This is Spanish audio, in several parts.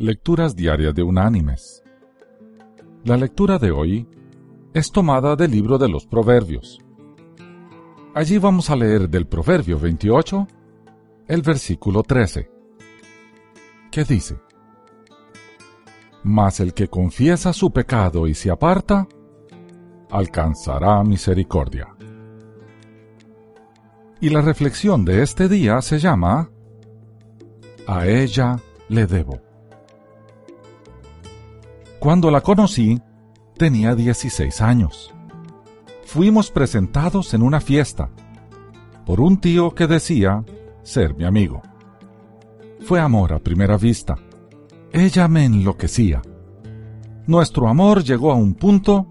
Lecturas Diarias de Unánimes. La lectura de hoy es tomada del libro de los Proverbios. Allí vamos a leer del Proverbio 28 el versículo 13, que dice, Mas el que confiesa su pecado y se aparta, alcanzará misericordia. Y la reflexión de este día se llama A ella le debo. Cuando la conocí, tenía 16 años. Fuimos presentados en una fiesta por un tío que decía ser mi amigo. Fue amor a primera vista. Ella me enloquecía. Nuestro amor llegó a un punto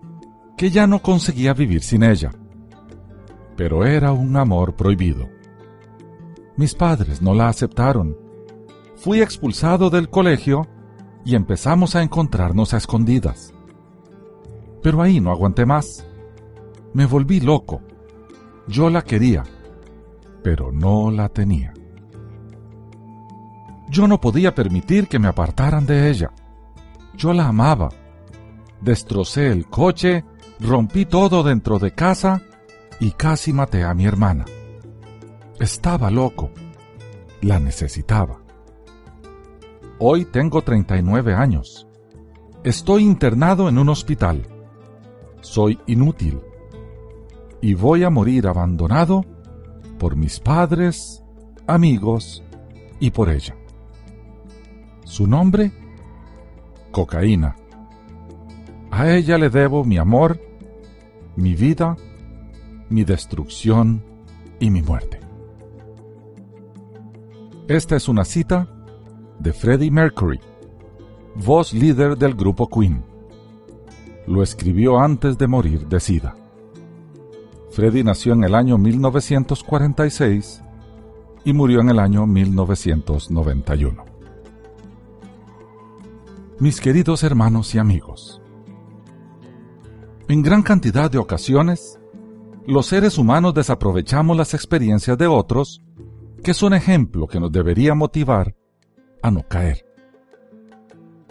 que ya no conseguía vivir sin ella. Pero era un amor prohibido. Mis padres no la aceptaron. Fui expulsado del colegio y empezamos a encontrarnos a escondidas. Pero ahí no aguanté más. Me volví loco. Yo la quería, pero no la tenía. Yo no podía permitir que me apartaran de ella. Yo la amaba. Destrocé el coche, rompí todo dentro de casa y casi maté a mi hermana. Estaba loco. La necesitaba. Hoy tengo 39 años. Estoy internado en un hospital. Soy inútil. Y voy a morir abandonado por mis padres, amigos y por ella. Su nombre, cocaína. A ella le debo mi amor, mi vida, mi destrucción y mi muerte. Esta es una cita de Freddie Mercury, voz líder del grupo Queen. Lo escribió antes de morir de SIDA. Freddie nació en el año 1946 y murió en el año 1991. Mis queridos hermanos y amigos, en gran cantidad de ocasiones, los seres humanos desaprovechamos las experiencias de otros que son ejemplo que nos debería motivar no caer.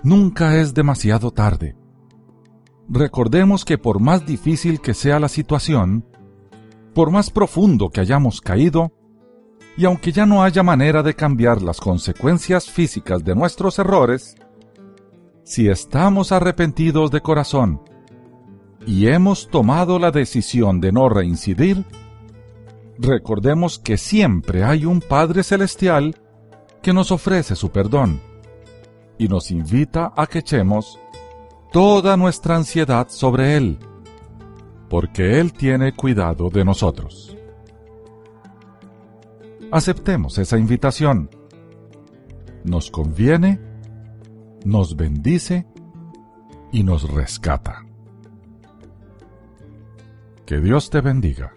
Nunca es demasiado tarde. Recordemos que por más difícil que sea la situación, por más profundo que hayamos caído, y aunque ya no haya manera de cambiar las consecuencias físicas de nuestros errores, si estamos arrepentidos de corazón y hemos tomado la decisión de no reincidir, recordemos que siempre hay un Padre Celestial que nos ofrece su perdón y nos invita a que echemos toda nuestra ansiedad sobre Él, porque Él tiene cuidado de nosotros. Aceptemos esa invitación. Nos conviene, nos bendice y nos rescata. Que Dios te bendiga.